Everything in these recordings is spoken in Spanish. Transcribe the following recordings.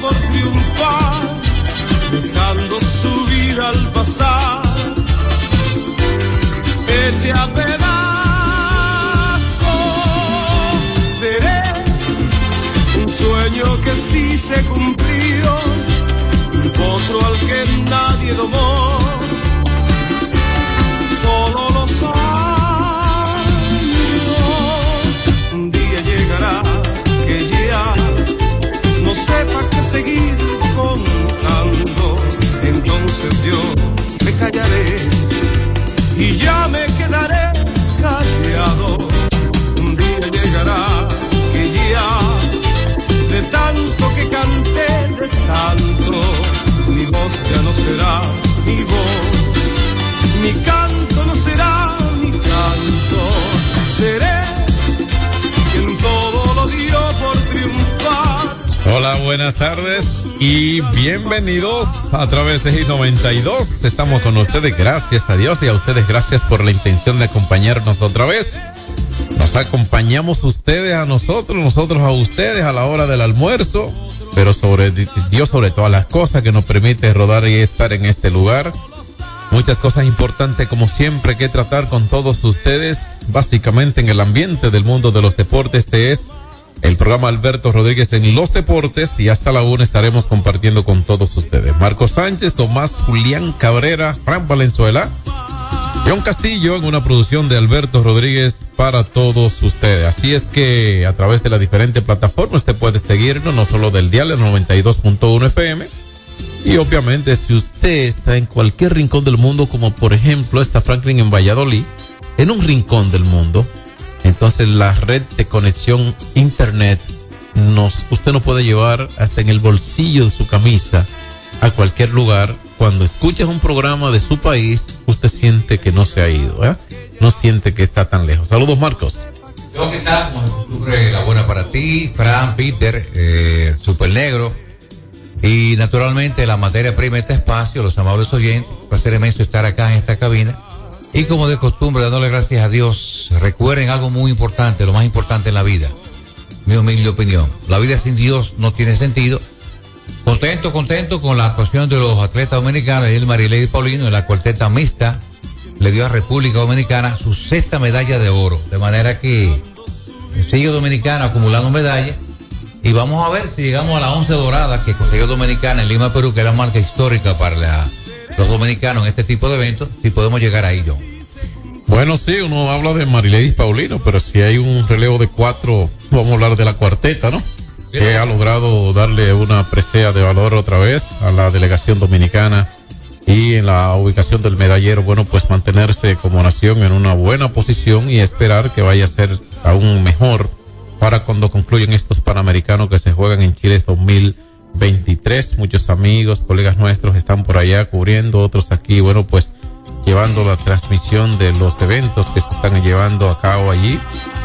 por triunfar, dejando su vida al pasar. Ese a pedazos seré un sueño que sí se cumplió, un potro al que nadie domó. Solo los años, un día llegará que ya no sepa seguir contando. Entonces yo me callaré y ya me quedaré callado. Un día llegará que ya de tanto que canté, de tanto, mi voz ya no será Hola, buenas tardes y bienvenidos a través de G92. Estamos con ustedes, gracias a Dios y a ustedes gracias por la intención de acompañarnos otra vez. Nos acompañamos ustedes a nosotros, nosotros a ustedes a la hora del almuerzo, pero sobre Dios sobre todas las cosas que nos permite rodar y estar en este lugar. Muchas cosas importantes como siempre que tratar con todos ustedes, básicamente en el ambiente del mundo de los deportes. Este es el programa Alberto Rodríguez en los deportes y hasta la una estaremos compartiendo con todos ustedes. Marco Sánchez, Tomás Julián Cabrera, Fran Valenzuela, John Castillo en una producción de Alberto Rodríguez para todos ustedes. Así es que a través de las diferentes plataformas usted puede seguirnos, no solo del dial el 92.1 FM. Y obviamente si usted está en cualquier rincón del mundo, como por ejemplo está Franklin en Valladolid, en un rincón del mundo, entonces la red de conexión internet nos, usted no puede llevar hasta en el bolsillo de su camisa a cualquier lugar. Cuando escuches un programa de su país, usted siente que no se ha ido, ¿eh? No siente que está tan lejos. Saludos, Marcos. Yo, costumbre, la buena para ti, Fran, Peter, eh, Super Negro. Y naturalmente la materia prima de este espacio, los amables oyentes, ser inmenso estar acá en esta cabina. Y como de costumbre, dándole gracias a Dios, recuerden algo muy importante, lo más importante en la vida. Mi humilde opinión. La vida sin Dios no tiene sentido. Contento, contento con la actuación de los atletas dominicanos, el Marilady Paulino en la cuarteta mixta. Le dio a República Dominicana su sexta medalla de oro. De manera que sigue Dominicana acumulando medallas. Y vamos a ver si llegamos a la once dorada que consiguió Dominicana en Lima, Perú, que era marca histórica para la, los dominicanos en este tipo de eventos, si podemos llegar ahí, John. Bueno, sí, uno habla de Marileis Paulino, pero si hay un relevo de cuatro, vamos a hablar de la cuarteta, ¿no? Sí. Que ha logrado darle una presea de valor otra vez a la delegación dominicana y en la ubicación del medallero, bueno, pues mantenerse como nación en una buena posición y esperar que vaya a ser aún mejor para cuando concluyan estos panamericanos que se juegan en Chile 2023. Muchos amigos, colegas nuestros están por allá cubriendo, otros aquí, bueno, pues llevando la transmisión de los eventos que se están llevando a cabo allí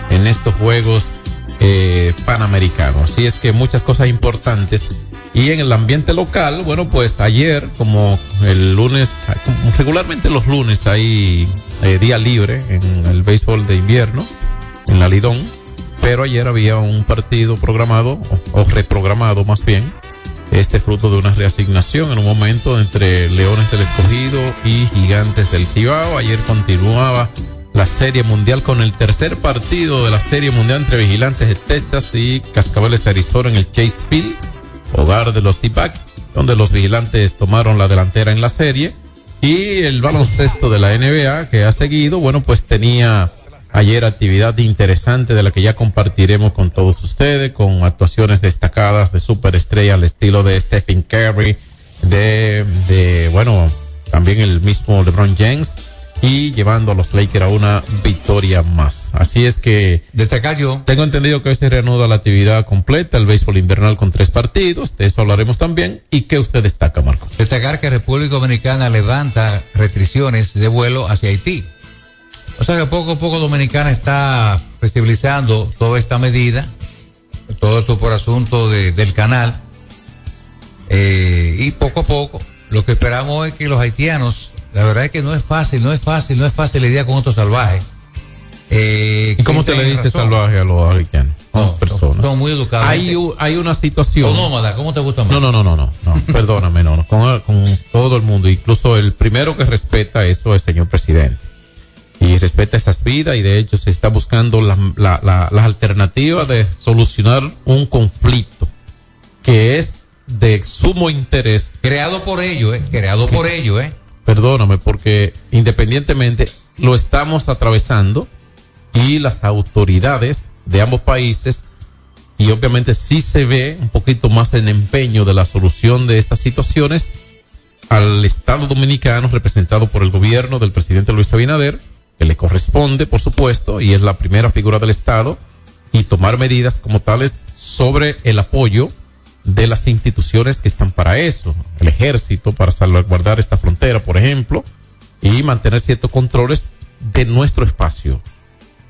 en estos Juegos eh, Panamericanos. Así es que muchas cosas importantes. Y en el ambiente local, bueno, pues ayer, como el lunes, regularmente los lunes hay eh, día libre en el béisbol de invierno, en la Lidón, pero ayer había un partido programado, o, o reprogramado más bien, este fruto de una reasignación en un momento entre Leones del Escogido y Gigantes del Cibao. Ayer continuaba la Serie Mundial con el tercer partido de la Serie Mundial entre Vigilantes de Texas y Cascabeles de Arizona en el Chase Field, hogar de los Tipac. donde los vigilantes tomaron la delantera en la serie. Y el baloncesto de la NBA que ha seguido, bueno, pues tenía ayer actividad interesante de la que ya compartiremos con todos ustedes, con actuaciones destacadas de superestrella al estilo de Stephen Curry, de, de bueno, también el mismo LeBron James y llevando a los Lakers a una victoria más. Así es que destacar yo tengo entendido que hoy se reanuda la actividad completa, el béisbol invernal con tres partidos, de eso hablaremos también. ¿Y qué usted destaca, Marcos? Destacar que República Dominicana levanta restricciones de vuelo hacia Haití. O sea que poco a poco Dominicana está flexibilizando toda esta medida, todo esto por asunto de, del canal. Eh, y poco a poco lo que esperamos es que los haitianos la verdad es que no es fácil, no es fácil, no es fácil lidiar con otros salvajes. Eh, ¿Y cómo te le dice salvaje a los haitianos? No, personas. Son muy educados. Hay, hay una situación. nómada, ¿cómo te gusta más? No, no, no, no, no, perdóname, no, no con, con, todo el mundo, incluso el primero que respeta eso es el señor presidente. Y respeta esas vidas y de hecho se está buscando la, la, la, las alternativas de solucionar un conflicto que es de sumo interés. Creado por ellos, ¿eh? Creado por ellos, ¿eh? perdóname, porque independientemente lo estamos atravesando y las autoridades de ambos países y obviamente sí se ve un poquito más en empeño de la solución de estas situaciones al Estado dominicano representado por el gobierno del presidente Luis Abinader, que le corresponde, por supuesto, y es la primera figura del Estado, y tomar medidas como tales sobre el apoyo de las instituciones que están para eso, el ejército para salvaguardar esta frontera, por ejemplo, y mantener ciertos controles de nuestro espacio.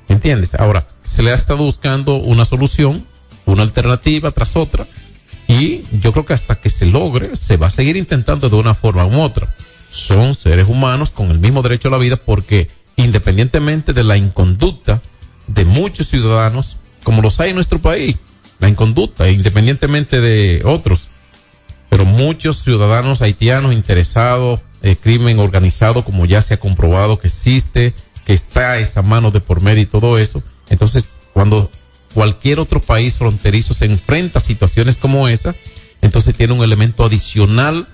¿Entiendes? Ahora, se le ha estado buscando una solución, una alternativa tras otra, y yo creo que hasta que se logre, se va a seguir intentando de una forma u otra. Son seres humanos con el mismo derecho a la vida porque independientemente de la inconducta de muchos ciudadanos, como los hay en nuestro país, la inconducta, independientemente de otros. Pero muchos ciudadanos haitianos interesados, en crimen organizado, como ya se ha comprobado que existe, que está esa mano de por medio y todo eso. Entonces, cuando cualquier otro país fronterizo se enfrenta a situaciones como esa, entonces tiene un elemento adicional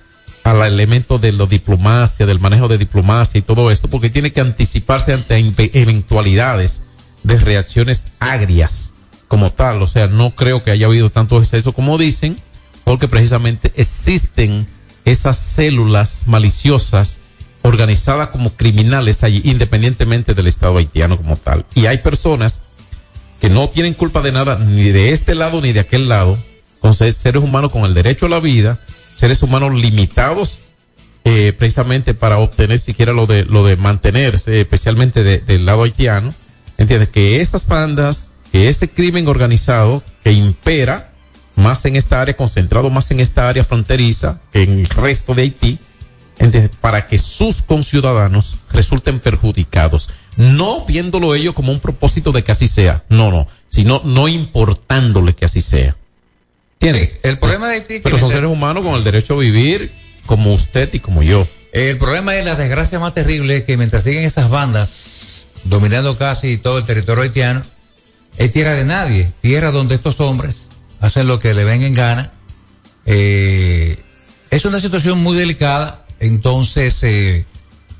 al elemento de la diplomacia, del manejo de diplomacia y todo esto, porque tiene que anticiparse ante eventualidades de reacciones agrias como tal. O sea, no creo que haya habido tanto exceso como dicen, porque precisamente existen esas células maliciosas organizadas como criminales allí, independientemente del Estado haitiano como tal. Y hay personas que no tienen culpa de nada, ni de este lado ni de aquel lado, con seres humanos con el derecho a la vida, seres humanos limitados eh, precisamente para obtener siquiera lo de lo de mantenerse, especialmente del lado haitiano. Entiendes que esas bandas que ese crimen organizado que impera más en esta área, concentrado más en esta área fronteriza que en el resto de Haití, para que sus conciudadanos resulten perjudicados. No viéndolo ellos como un propósito de que así sea, no, no, sino no importándole que así sea. ¿Entiendes? el problema de Haití. Pero son seres humanos con el derecho a vivir como usted y como yo. El problema es la desgracia más terrible que mientras siguen esas bandas dominando casi todo el territorio haitiano, es tierra de nadie, tierra donde estos hombres hacen lo que le ven en gana. Eh, es una situación muy delicada, entonces eh,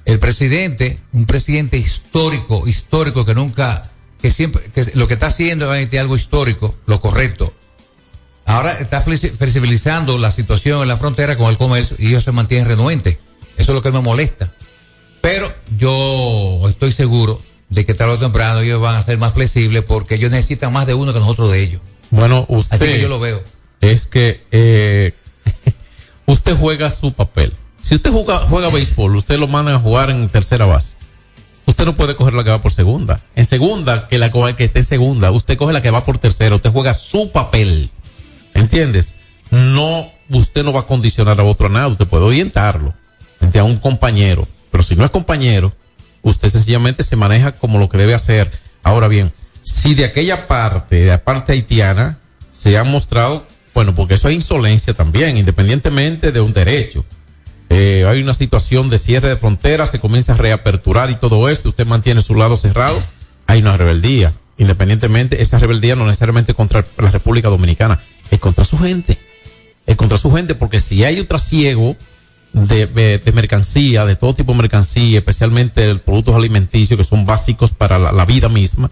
el presidente, un presidente histórico, histórico que nunca, que siempre, que lo que está haciendo es algo histórico, lo correcto. Ahora está flexibilizando la situación en la frontera con el comercio y ellos se mantienen renuentes. Eso es lo que me molesta. Pero yo estoy seguro de que tarde o temprano ellos van a ser más flexibles porque ellos necesitan más de uno que nosotros de ellos. Bueno, usted. Así que yo lo veo. Es que eh, usted juega su papel. Si usted juega, juega béisbol, usted lo manda a jugar en tercera base. Usted no puede coger la que va por segunda. En segunda, que la que esté en segunda, usted coge la que va por tercera. Usted juega su papel. ¿Entiendes? No, usted no va a condicionar a otro a nada. Usted puede orientarlo. A un compañero. Pero si no es compañero, usted sencillamente se maneja como lo que debe hacer. Ahora bien, si de aquella parte, de la parte haitiana, se ha mostrado, bueno, porque eso es insolencia también, independientemente de un derecho. Eh, hay una situación de cierre de fronteras, se comienza a reaperturar y todo esto, usted mantiene su lado cerrado, hay una rebeldía. Independientemente, esa rebeldía no necesariamente contra la República Dominicana, es contra su gente. es contra su gente, porque si hay un trasiego de, de, de mercancía, de todo tipo de mercancía, especialmente productos alimenticios que son básicos para la, la vida misma,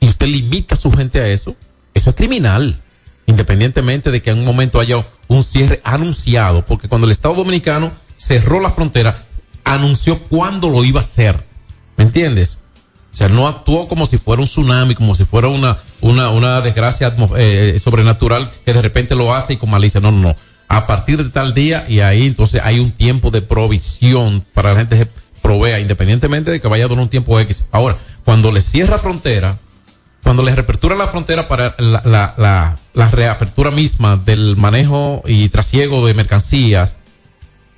y usted limita a su gente a eso, eso es criminal independientemente de que en un momento haya un cierre anunciado, porque cuando el Estado Dominicano cerró la frontera, anunció cuándo lo iba a hacer. ¿Me entiendes? Sea, no actuó como si fuera un tsunami, como si fuera una, una, una desgracia eh, sobrenatural que de repente lo hace y con malicia. No, no, no. A partir de tal día y ahí entonces hay un tiempo de provisión para la gente que provea, independientemente de que vaya a durar un tiempo X. Ahora, cuando le cierra frontera, cuando les reapertura la frontera para la, la, reapertura misma del manejo y trasiego de mercancías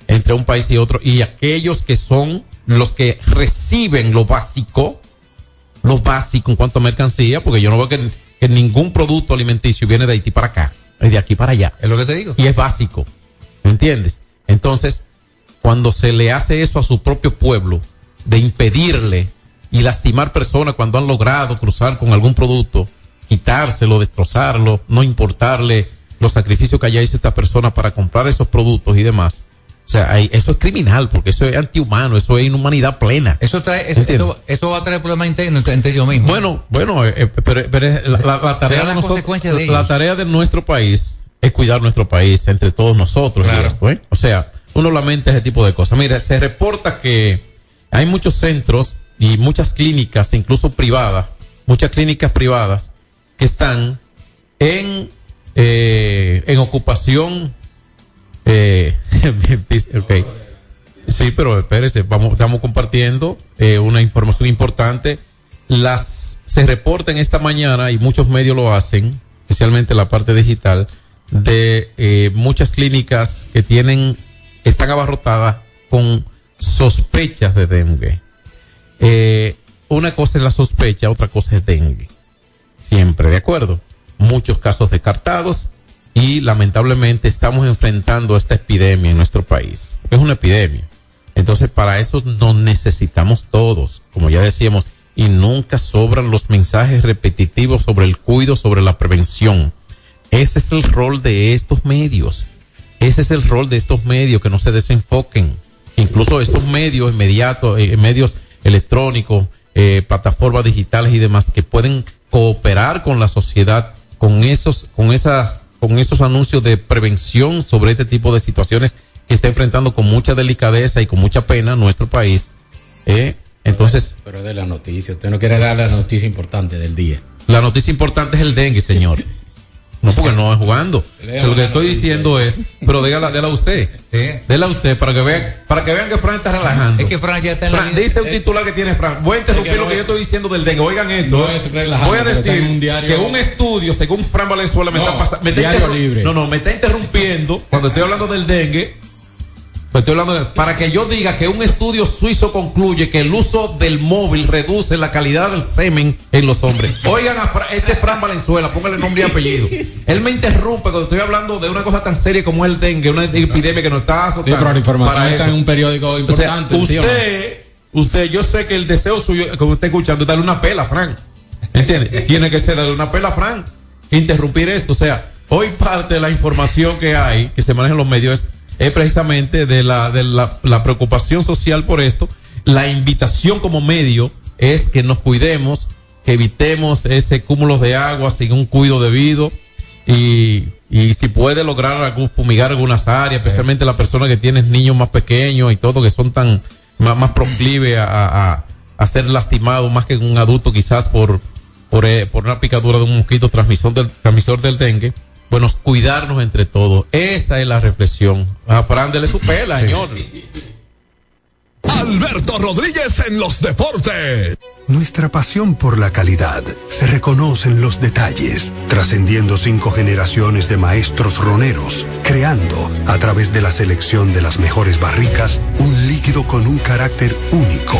entre un país y otro, y aquellos que son los que reciben lo básico, lo básico en cuanto a mercancía, porque yo no veo que, que ningún producto alimenticio viene de Haití para acá, de aquí para allá. Es lo que te digo. Y es básico, ¿me entiendes? Entonces, cuando se le hace eso a su propio pueblo, de impedirle y lastimar personas cuando han logrado cruzar con algún producto, quitárselo, destrozarlo, no importarle los sacrificios que haya hecho esta persona para comprar esos productos y demás. O sea, hay, eso es criminal, porque eso es antihumano, eso es inhumanidad plena. Eso trae, eso, eso, eso, va a traer problemas internos entre, ellos mismos. Bueno, bueno, eh, pero, pero la, la, la, tarea de nosotros, de la tarea de nuestro país es cuidar nuestro país entre todos nosotros claro. esto, ¿eh? O sea, uno lamenta ese tipo de cosas. Mira, se reporta que hay muchos centros y muchas clínicas, incluso privadas, muchas clínicas privadas que están en, eh, en ocupación. Eh, okay. Sí, pero espérese, vamos, estamos compartiendo eh, una información importante. Las se reportan esta mañana y muchos medios lo hacen, especialmente la parte digital, de eh, muchas clínicas que tienen, están abarrotadas con sospechas de dengue eh, una cosa es la sospecha, otra cosa es dengue. Siempre, ¿de acuerdo? Muchos casos descartados y lamentablemente estamos enfrentando esta epidemia en nuestro país. Es una epidemia. Entonces, para eso nos necesitamos todos, como ya decíamos, y nunca sobran los mensajes repetitivos sobre el cuidado, sobre la prevención. Ese es el rol de estos medios. Ese es el rol de estos medios, que no se desenfoquen. Incluso estos medios inmediatos, eh, medios electrónicos, eh, plataformas digitales y demás que pueden cooperar con la sociedad con esos, con esas, con esos anuncios de prevención sobre este tipo de situaciones que está enfrentando con mucha delicadeza y con mucha pena nuestro país. ¿eh? Entonces. Pero de la noticia, usted no quiere dar la noticia importante del día. La noticia importante es el dengue, señor. No, porque no es jugando. O sea, lo que estoy diciendo es, pero dígala, déla usted. Sí. Déla usted para que vean, para que vean que Fran está relajando. Es que Fran ya está en Fran, la dice un titular que tiene Fran. Voy a interrumpir Es que no lo que es- yo estoy diciendo del dengue. Oigan esto. No eh. es Voy a decir un diario- que un estudio, según Fran Valenzuela, me No, está pasando. Me está diario interru- libre. No, no, me está interrumpiendo cuando estoy hablando del dengue. Pues estoy hablando de- para que yo diga que un estudio suizo concluye que el uso del móvil reduce la calidad del semen en los hombres. Oigan a Fra- este es Fran Valenzuela, póngale nombre y apellido. Él me interrumpe cuando estoy hablando de una cosa tan seria como el dengue, una epidemia que nos está azotando. Sí, pero la información Para está eso. en un periódico importante. usted, usted, yo sé que el deseo suyo, que usted está escuchando, es darle una pela, Fran. ¿Entiende? Tiene que ser darle una pela, Fran. Interrumpir esto. O sea, hoy parte de la información que hay, que se maneja en los medios, es, es precisamente de la, de la, la preocupación social por esto. La invitación como medio es que nos cuidemos, que evitemos ese cúmulo de agua sin un cuidado debido y, y si puede lograr algún, fumigar algunas áreas, especialmente las personas que tienen niños más pequeños y todo, que son tan más, más proclive a, a, a ser lastimados más que un adulto quizás por, por, eh, por una picadura de un mosquito transmisor del, transmisor del dengue. Bueno, cuidarnos entre todos. Esa es la reflexión. A Fran, dele su pela, señor. Alberto Rodríguez en los deportes. Nuestra pasión por la calidad se reconoce en los detalles, trascendiendo cinco generaciones de maestros roneros, creando, a través de la selección de las mejores barricas, un líquido con un carácter único,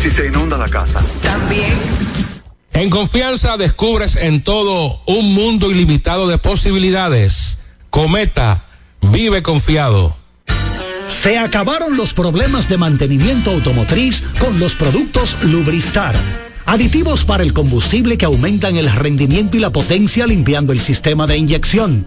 ¿Y si se inunda la casa? También. En confianza descubres en todo un mundo ilimitado de posibilidades. Cometa, vive confiado. Se acabaron los problemas de mantenimiento automotriz con los productos Lubristar. Aditivos para el combustible que aumentan el rendimiento y la potencia limpiando el sistema de inyección.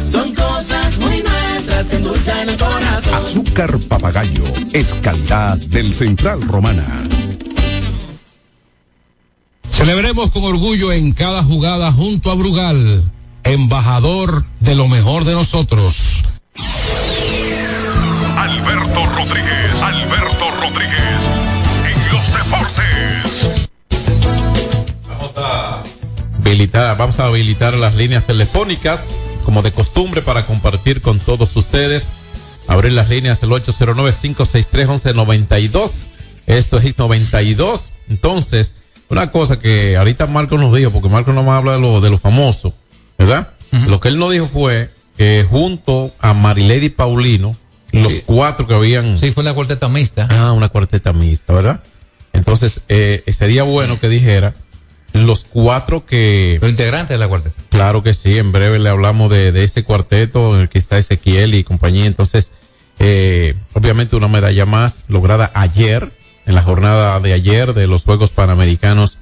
Son cosas muy nuestras que endulzan el corazón. Azúcar papagayo es calidad del Central Romana. Celebremos con orgullo en cada jugada junto a Brugal, embajador de lo mejor de nosotros. Alberto Rodríguez, Alberto Rodríguez, en los deportes. Vamos a habilitar, vamos a habilitar las líneas telefónicas como de costumbre para compartir con todos ustedes. Abrir las líneas el 809-563-1192. Esto es 92. Entonces, una cosa que ahorita Marco nos dijo, porque Marco no más habla de lo, de lo famoso, ¿verdad? Lo que él nos dijo fue que junto a Marilady Paulino, los Sí. cuatro que habían... Sí, fue una cuarteta mixta. Ah, una cuarteta mixta, ¿verdad? Entonces, eh, sería bueno que dijera los cuatro que... Los integrantes de la cuarteta. Claro que sí, en breve le hablamos de, de ese cuarteto en el que está Ezequiel y compañía. Entonces, eh, obviamente una medalla más lograda ayer, en la jornada de ayer de los Juegos Panamericanos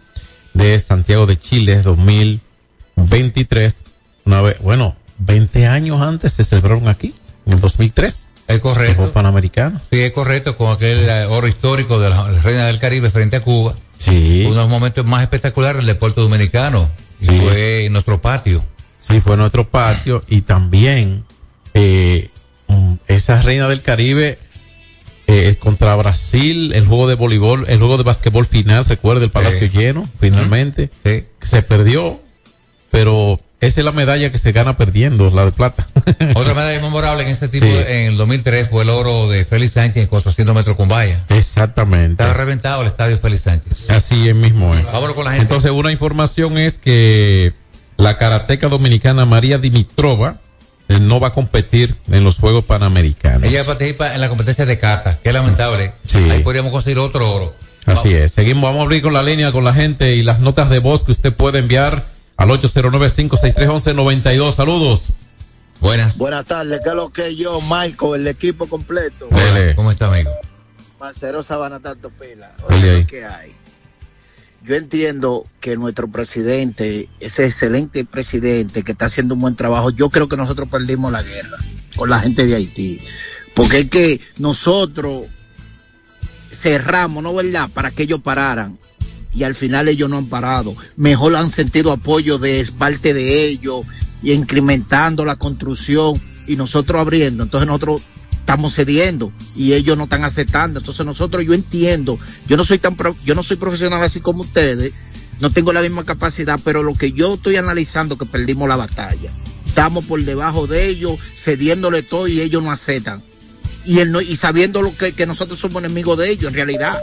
de Santiago de Chile 2023. Una vez, bueno, 20 años antes se celebraron aquí, en el 2003. Es correcto. Juegos Panamericanos. Sí, es correcto, con aquel eh, oro histórico de la Reina del Caribe frente a Cuba. Sí. Uno de los momentos más espectaculares del deporte dominicano. Sí. fue en nuestro patio. Sí, fue nuestro patio y también eh, mm, esa reina del Caribe eh, contra Brasil, el juego de voleibol, el juego de basquetbol final, recuerda el palacio Sí. lleno, finalmente, Sí. se perdió, pero esa es la medalla que se gana perdiendo, la de plata. Otra medalla memorable en este tipo, Sí. en el 2003, fue el oro de Félix Sánchez en 400 metros con valla. Exactamente. Estaba reventado el estadio Félix Sánchez. Así es mismo. eh. Vámonos con la gente. Entonces, una información es que la karateca dominicana María Dimitrova eh, no va a competir en los Juegos Panamericanos. Ella participa en la competencia de kata, que es lamentable. Sí. Ahí podríamos conseguir otro oro. Así es. Seguimos, vamos a abrir con la línea con la gente y las notas de voz que usted puede enviar al 809-563-1192. Saludos. Buenas. Buenas tardes, ¿qué es lo que yo, Michael, el equipo completo? Dele. ¿Cómo está, amigo? Marcelo Sabana Tanto Pila. Oye, que hay. Yo entiendo que nuestro presidente, ese excelente presidente que está haciendo un buen trabajo, yo creo que nosotros perdimos la guerra con la gente de Haití. Porque es que nosotros cerramos, ¿no verdad?, para que ellos pararan. Y al final ellos no han parado. Mejor han sentido apoyo de parte de ellos y incrementando la construcción y nosotros abriendo. Entonces nosotros estamos cediendo y ellos no están aceptando. Entonces nosotros, yo entiendo, yo no soy tan, pro- yo no soy profesional así como ustedes, no tengo la misma capacidad, pero lo que yo estoy analizando que perdimos la batalla. Estamos por debajo de ellos, cediéndole todo y ellos no aceptan. Y, él no- y sabiendo lo que, que nosotros somos enemigos de ellos, en realidad.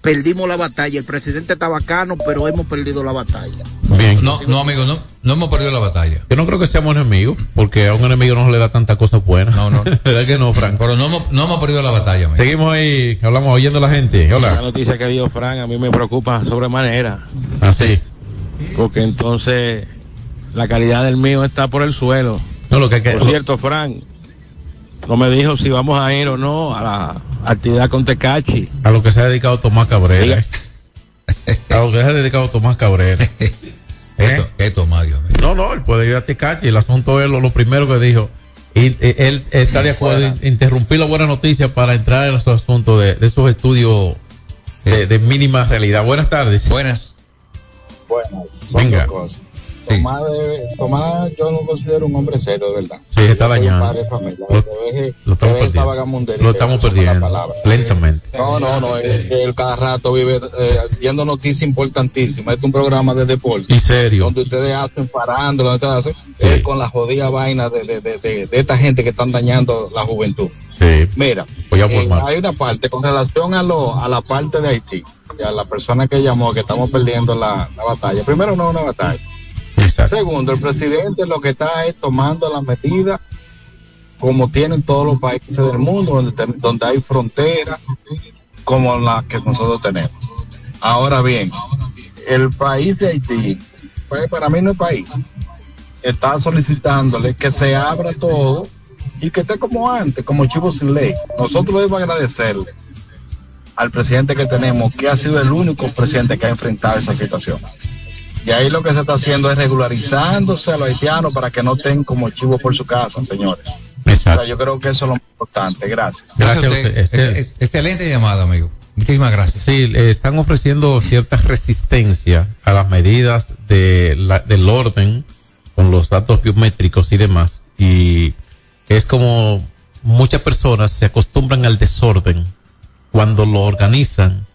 Perdimos la batalla. El presidente está bacano, pero hemos perdido la batalla. Bien. No, no, amigo, no, no hemos perdido la batalla. Yo no creo que seamos enemigos, porque a un enemigo no se le da tanta cosa buena. No, no. ¿Verdad que no, Frank? Pero no hemos, no hemos perdido la batalla, amigo. Seguimos ahí, hablamos oyendo a la gente. La Hola. noticia que dio Fran a mí me preocupa sobremanera, Así. porque entonces la calidad del mío está por el suelo. No, lo que hay que. Por cierto, Fran, no me dijo si vamos a ir o no a la actividad con Tecachi. A lo que se ha dedicado Tomás Cabrera. ¿eh? A lo que se ha dedicado Tomás Cabrera. ¿Eh? Esto, esto más, Dios mío. No, no, él puede ir a Tecachi. El asunto es lo, lo primero que dijo. Y, eh, él está de acuerdo en interrumpir la buena noticia para entrar en su asunto de, de esos estudios de, de mínima realidad. Buenas tardes. Buenas. Bueno, son Venga. dos cosas. Tomás, debe- Tomás, yo no considero un hombre serio, de verdad. Sí, está dañado. padre de familia. Lo- que deje, lo estamos que deje esa perdiendo. Lentamente. No, no, no, es que él cada rato vive eh, viendo noticias importantísimas. Este es un programa de deporte. Y serio. Donde ustedes hacen parando, donde ustedes hacen, es con la jodida vaina de, de, de, de, de esta gente que están dañando la juventud. Sí. Mira, Voy a eh, hay una parte con relación a, lo, a la parte de Haití y a la persona que llamó que estamos perdiendo la, la batalla. Primero, no es una batalla. Segundo, el presidente lo que está es tomando las medidas como tienen todos los países del mundo, donde, donde hay fronteras como la que nosotros tenemos. Ahora bien, el país de Haití, pues para mí no es país, está solicitándole que se abra todo y que esté como antes, como chivo sin ley. Nosotros debemos agradecerle al presidente que tenemos, que ha sido el único presidente que ha enfrentado esa situación. Y ahí lo que se está haciendo es regularizándose a los haitianos para que no estén como chivos por su casa, señores. O sea, yo creo que eso es lo más importante. Gracias. Gracias a usted. usted. Este- Ex- Excelente llamada, amigo. Muchísimas gracias. Sí, le están ofreciendo cierta resistencia a las medidas de la- del orden con los datos biométricos y demás. Y es como muchas personas se acostumbran al desorden cuando lo organizan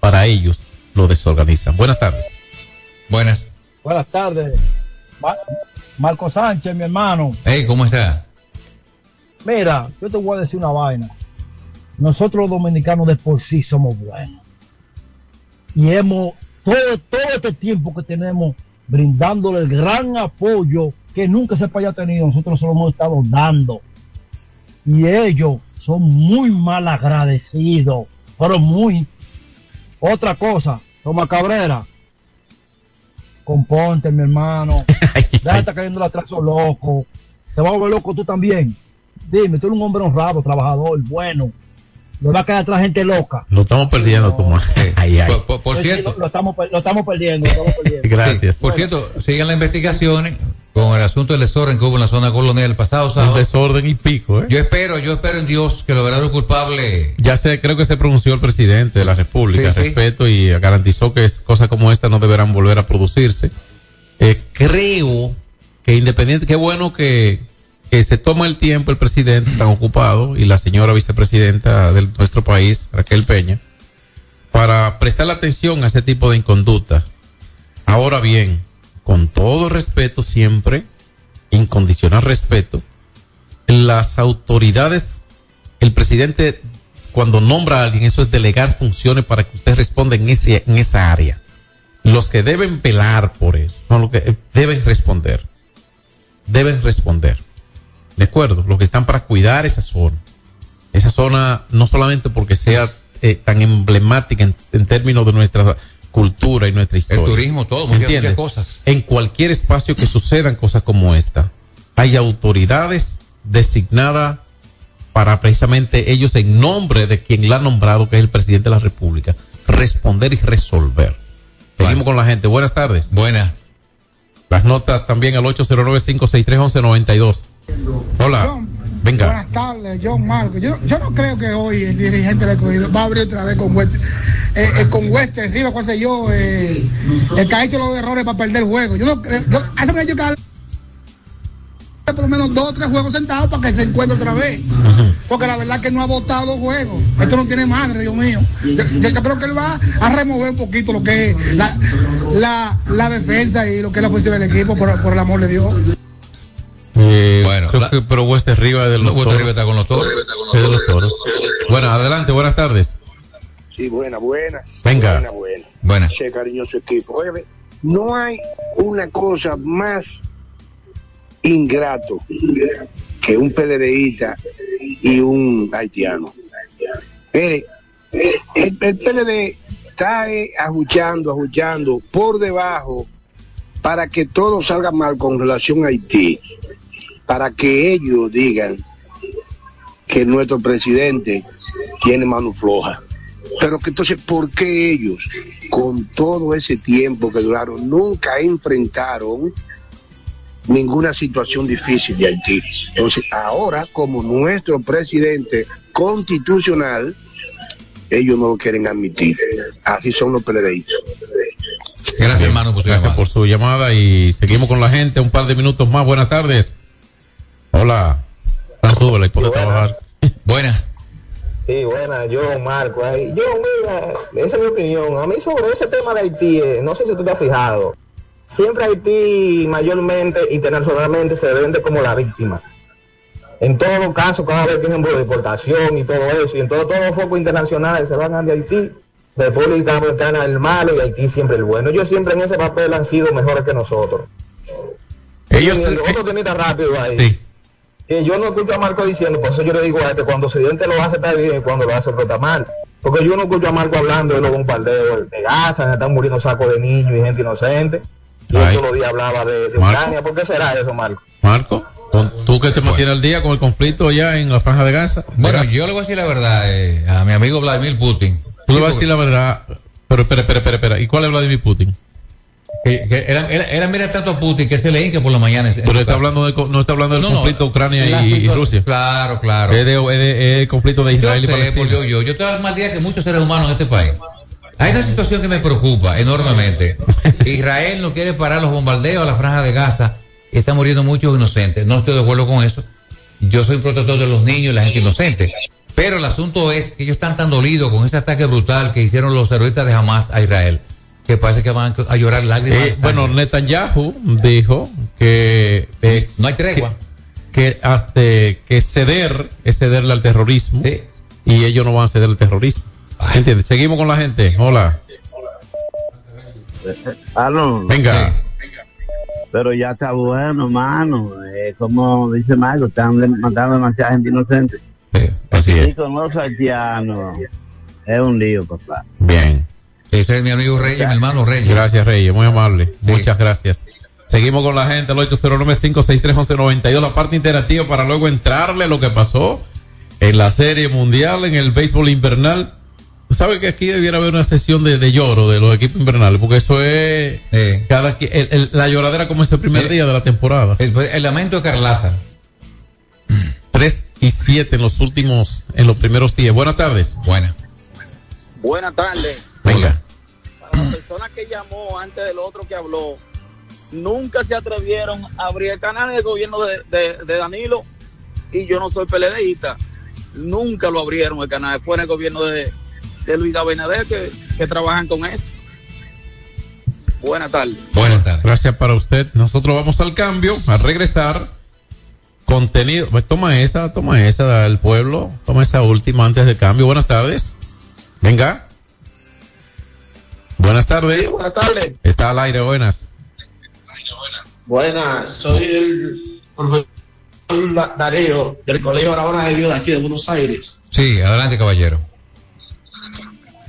para ellos, lo desorganizan. Buenas tardes. Buenas. Buenas tardes. Ma- Marco Sánchez, mi hermano. Hey, ¿cómo está? Mira, yo te voy a decir una vaina. Nosotros los dominicanos de por sí somos buenos. Y hemos, todo, todo este tiempo que tenemos, brindándole el gran apoyo que nunca se haya tenido, nosotros se lo hemos estado dando. Y ellos son muy mal agradecidos, pero muy. Otra cosa, Toma Cabrera, componte, mi hermano. Deja de estar cayendo atrás loco. Te vas a volver loco tú también. Dime, tú eres un hombre honrado, trabajador, bueno. Le va a quedar atrás gente loca. Lo estamos perdiendo, Tomás. Ay, ay. Por, por- por Pues sí, cierto, lo, lo estamos, lo estamos perdiendo, lo estamos perdiendo. Gracias. por cierto, siguen las investigaciones con el asunto del desorden que hubo en la zona colonial el pasado Un desorden y pico, ¿eh? Yo espero, yo espero en Dios que los verdaderos culpables Ya sé, creo que se pronunció el presidente de la República sí. respecto y garantizó que cosas como esta no deberán volver a producirse. Eh, creo que independiente, qué bueno que, que se toma el tiempo el presidente tan ocupado y la señora vicepresidenta de nuestro país, Raquel Peña, para prestar la atención a ese tipo de inconducta. Ahora bien, con todo respeto siempre, incondicional respeto, las autoridades, el presidente cuando nombra a alguien, eso es delegar funciones para que usted responda en, ese, en esa área. Los que deben velar por eso son los que deben responder. Deben responder. ¿De acuerdo? Los que están para cuidar esa zona. Esa zona no solamente porque sea eh, tan emblemática en, en términos de nuestra cultura y nuestra historia. turismo, todo, muchas- muchas cosas. En cualquier espacio que sucedan cosas como esta, hay autoridades designadas para precisamente ellos en nombre de quien la ha nombrado, que es el presidente de la República, responder y resolver. Seguimos con la gente. Buenas tardes. Buenas. Las notas también al 809-563-1192. Hola. Venga. Buenas tardes, John Marco. Yo, yo no creo que hoy el dirigente del escogido va a abrir otra vez con West, eh, eh, con West arriba, cuál sé yo, eh, el que ha hecho los errores para perder el juego. Yo no creo, yo, un año que darle por lo menos dos o tres juegos sentados para que se encuentre otra vez. Porque la verdad que no ha votado juegos. Esto no tiene madre, Dios mío. Yo creo que él va a remover un poquito lo que es la, la, la defensa y lo que es la ofensiva del equipo, por, por el amor de Dios. Eh, Bueno, creo la- que- pero West arriba de los West toros. arriba está con los toros. Es de los toros. Bueno, adelante, buenas tardes. Sí, buena, buena. Venga. Buena, buena. Buena. Ese cariñoso equipo. Oye, no hay una cosa más ingrato que un PLDista y un haitiano. Mire, el, el PLD está ajuchando, ajuchando por debajo para que todo salga mal con relación a Haití, para que ellos digan que nuestro presidente tiene mano floja. Pero que entonces, ¿por qué ellos, con todo ese tiempo que duraron, nunca enfrentaron ninguna situación difícil de Haití? Entonces, ahora, como nuestro presidente constitucional, ellos no lo quieren admitir. Así son los PLDistas. Gracias, hermano, Gracias llamada. por su llamada y seguimos con la gente. Un par de minutos más. Buenas tardes. Hola. A trabajar. Buenas. Sí, buena, yo, Marco. ahí. Yo, mira, esa es mi opinión. A mí sobre ese tema de Haití, eh, no sé si tú te has fijado. Siempre Haití, mayormente, internacionalmente, se vende como la víctima. En todos los casos, cada vez que ejemplo de deportación y todo eso, y en todos todos los focos internacionales se van a de Haití, República Dominicana el malo y Haití siempre el bueno. Ellos siempre en ese papel han sido mejores que nosotros. Ellos, Y otro temita rápido ahí. Que yo no escucho a Marco diciendo, por eso yo le digo a este, cuando Occidente lo hace está bien y cuando lo hace otro está mal. Porque yo no escucho a Marco hablando de los bombardeos de Gaza, están muriendo sacos de niños y gente inocente. Y Ay. todos los días hablaba de. Ucrania. ¿Por qué será eso, Marco? Marco, con- tú que te mantienes al día con el conflicto allá en la franja de Gaza. Bueno, yo le voy a decir la verdad eh, a mi amigo Vladimir Putin. Tú le vas a decir la verdad. Pero espera, espera, espera, espera. ¿Y cuál es Vladimir Putin? Que, él mira tanto a Putin que se le hinca por la mañana. Pero está hablando de, no está hablando del No, no, conflicto Ucrania la y, Rusia. Claro, claro. Es, de, es, de- es el conflicto de Israel yo y sé, Palestina. yo, yo, yo estoy mal día que muchos seres humanos en este país. Hay una situación que me preocupa enormemente. Israel no quiere parar los bombardeos a la franja de Gaza y está muriendo muchos inocentes. No estoy de acuerdo con eso. Yo soy protector de los niños y la gente inocente. Pero el asunto es que ellos están tan dolidos con ese ataque brutal que hicieron los terroristas de Hamas a Israel que parece que van a llorar lágrimas. Eh, bueno, Netanyahu dijo que es No hay tregua. Que, que hasta que ceder es cederle al terrorismo y ellos no van a ceder al terrorismo. ¿Entiendes? Seguimos con la gente. Hola. Aló. Venga. Pero ya está bueno, mano. Eh, como dice Marco, están matando demasiada gente inocente. así Y es. con los haitianos es un lío, papá. Bien. Ese es mi amigo Reyes, mi hermano Reyes. Gracias, Reyes. Muy amable. Muchas gracias. Seguimos con la gente, el 809-563-1192, la parte interactiva para luego entrarle a lo que pasó en la Serie Mundial, en el béisbol invernal. Tú sabes que aquí debiera haber una sesión de, de lloro de los equipos invernales, porque eso es. cada el- el- La lloradera comienza el primer día de la temporada. El, el lamento escarlata. 3 y 7 en los últimos, en los primeros días. Buenas tardes. Buenas. Buenas tardes. Venga. La persona que llamó antes del otro que habló, nunca se atrevieron a abrir el canal del gobierno de, de- de Danilo y yo no soy peledeísta. Nunca lo abrieron el canal. Fue en el gobierno de, de Luis Abinader que, que trabajan con eso. Buenas tardes. Buenas tardes. Gracias para usted. Nosotros vamos al cambio, a regresar. Contenido. Pues toma esa, toma esa del pueblo. Toma esa última antes del cambio. Buenas tardes. Venga. Buenas tardes. buenas tardes. Está al aire, buenas. Buenas, soy el profesor Darío del Colegio Aragona de Dios de aquí de Buenos Aires. Sí, adelante, caballero.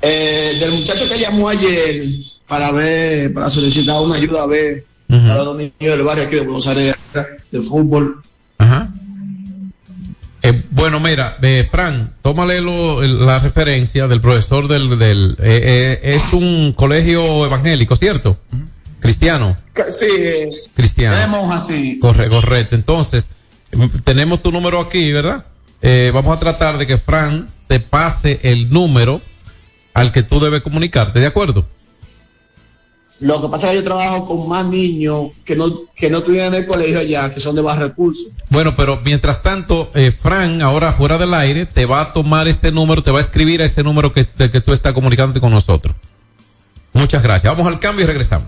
Eh, del muchacho que llamó ayer, para ver, para solicitar una ayuda a ver para los niños del barrio aquí de Buenos Aires de fútbol. Eh, bueno, mira, eh, Fran, tómale lo- la referencia del profesor del... del eh, eh, es un colegio evangélico, ¿cierto? Cristiano. Sí, Cristiano. tenemos así. Corre, correcto. Entonces, mm, tenemos tu número aquí, ¿verdad? Eh, vamos a tratar de que Fran te pase el número al que tú debes comunicarte, ¿de acuerdo? Lo que pasa es que yo trabajo con más niños que no, que no en el colegio allá, que son de bajos recursos. Bueno, pero mientras tanto, eh, Fran, ahora fuera del aire, te va a tomar este número, te va a escribir a ese número que, que tú estás comunicándote con nosotros. Muchas gracias. Vamos al cambio y regresamos.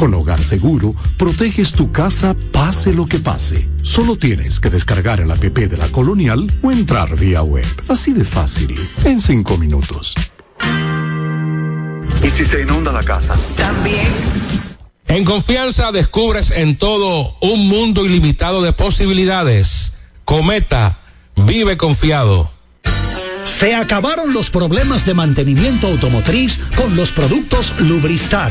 Con Hogar Seguro, proteges tu casa pase lo que pase. Solo tienes que descargar el app de la Colonial o entrar vía web. Así de fácil, en cinco minutos. ¿Y si se inunda la casa? También. En confianza descubres en todo un mundo ilimitado de posibilidades. Cometa, vive confiado. Se acabaron los problemas de mantenimiento automotriz con los productos Lubristar.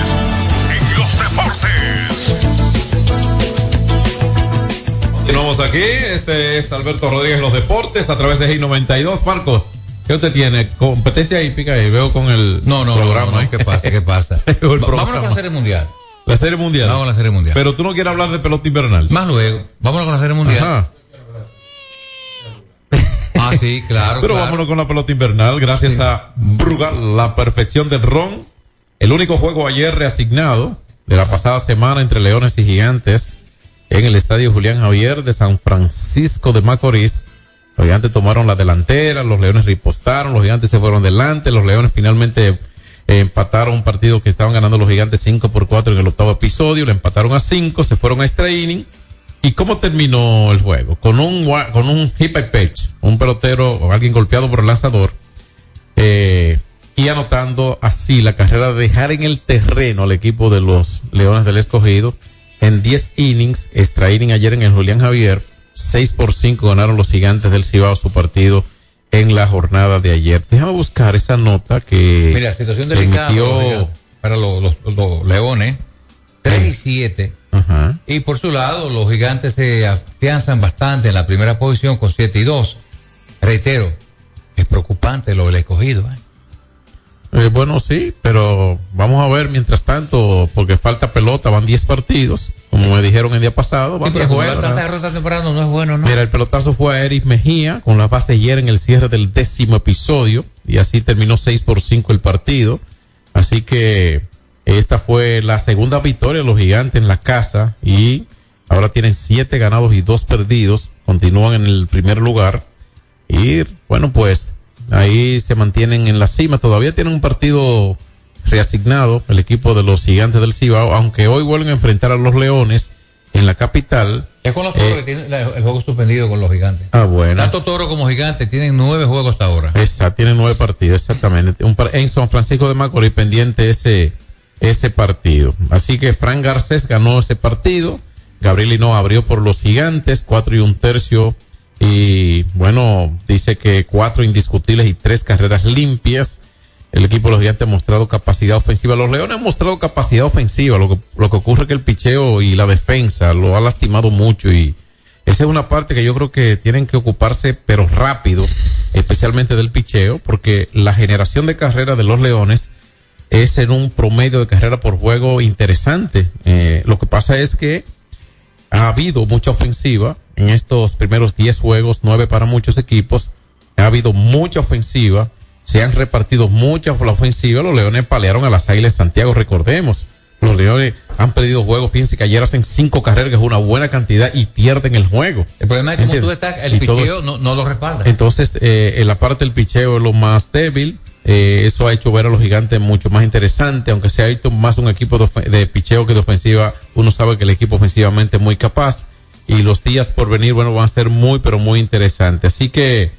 Continuamos aquí. Este es Alberto Rodríguez los deportes a través de G92. Marco, ¿qué usted tiene? Competencia hípica y veo con el No, no, programa. no, no. ¿qué pasa? ¿Qué pasa? Vámonos con la serie mundial. La serie mundial. Vamos a la serie mundial. Pero tú no quieres hablar de pelota invernal. Más luego, vámonos con la serie mundial. Ajá. Ah, sí, claro. Pero claro. vámonos con la pelota invernal. Gracias a Brugal, la perfección del ron. El único juego ayer reasignado de la pasada semana entre Leones y Gigantes en el estadio Julián Javier de San Francisco de Macorís. Los Gigantes tomaron la delantera, los Leones ripostaron, los Gigantes se fueron delante, los Leones finalmente eh, empataron un partido que estaban ganando los Gigantes 5 por 4 en el octavo episodio, le empataron a 5, se fueron a extra inning. ¿Y cómo terminó el juego? Con un, con un hip and pitch, un pelotero o alguien golpeado por el lanzador, eh, y anotando así la carrera de dejar en el terreno al equipo de los Leones del Escogido en 10 innings, extra inning ayer en el Julián Javier, 6 por 5 ganaron los gigantes del Cibao su partido en la jornada de ayer. Déjame buscar esa nota que Mira, situación delicada emitió- para los leones. 3 y 7. Ajá. Y por su lado, los gigantes se afianzan bastante en la primera posición con 7 y 2. Reitero, es preocupante lo del escogido. ¿eh? Eh, bueno, sí, pero vamos a ver mientras tanto, porque falta pelota, van 10 partidos, como me dijeron el día pasado, van Sí, 10 pero tanta ¿no? derrota temprano no es bueno, ¿no? Mira, el pelotazo fue a Eric Mejía con la base ayer en el cierre del décimo episodio y así terminó 6 por 5 el partido. Así que esta fue la segunda victoria de los gigantes en la casa y ahora tienen 7 ganados y 2 perdidos. Continúan en el primer lugar y bueno, pues ahí se mantienen en la cima. Todavía tienen un partido reasignado el equipo de los gigantes del Cibao, aunque hoy vuelven a enfrentar a los Leones en la capital. Es con los toros Eh, que tiene la- el juego suspendido con los gigantes. Ah, bueno. Tanto toro como gigante tienen nueve juegos hasta ahora. Exacto, tiene nueve partidos, exactamente. Un par- en San Francisco de Macorís pendiente ese, ese partido. Así que Frank Garcés ganó ese partido. Gabriel Hino abrió por los gigantes, cuatro y un tercio. Y bueno, dice que cuatro indiscutibles y tres carreras limpias. El equipo de los gigantes ha mostrado capacidad ofensiva. Los leones han mostrado capacidad ofensiva. Lo que, ocurre es que el picheo y la defensa lo ha lastimado mucho y, esa es una parte que yo creo que tienen que ocuparse, pero rápido, especialmente del picheo, porque la generación de carrera de los Leones es en un promedio de carrera por juego interesante. Eh, lo que pasa es que ha habido mucha ofensiva en estos primeros 10 juegos, 9 para muchos equipos. Ha habido mucha ofensiva, se han repartido mucha la ofensiva. Los Leones palearon a las Águilas Santiago, recordemos. Los Leones han perdido juegos, fíjense que ayer hacen cinco carreras, que es una buena cantidad, y pierden el juego. El problema es que como tú estás, el Y todo- picheo no, no lo respalda. entonces, eh, en la parte del picheo es lo más débil. Eh, eso ha hecho ver a los gigantes mucho más interesante, aunque se ha más un equipo de picheo que de ofensiva. Uno sabe que el equipo ofensivamente es muy capaz y los días por venir, bueno, van a ser muy, pero muy interesantes. Así que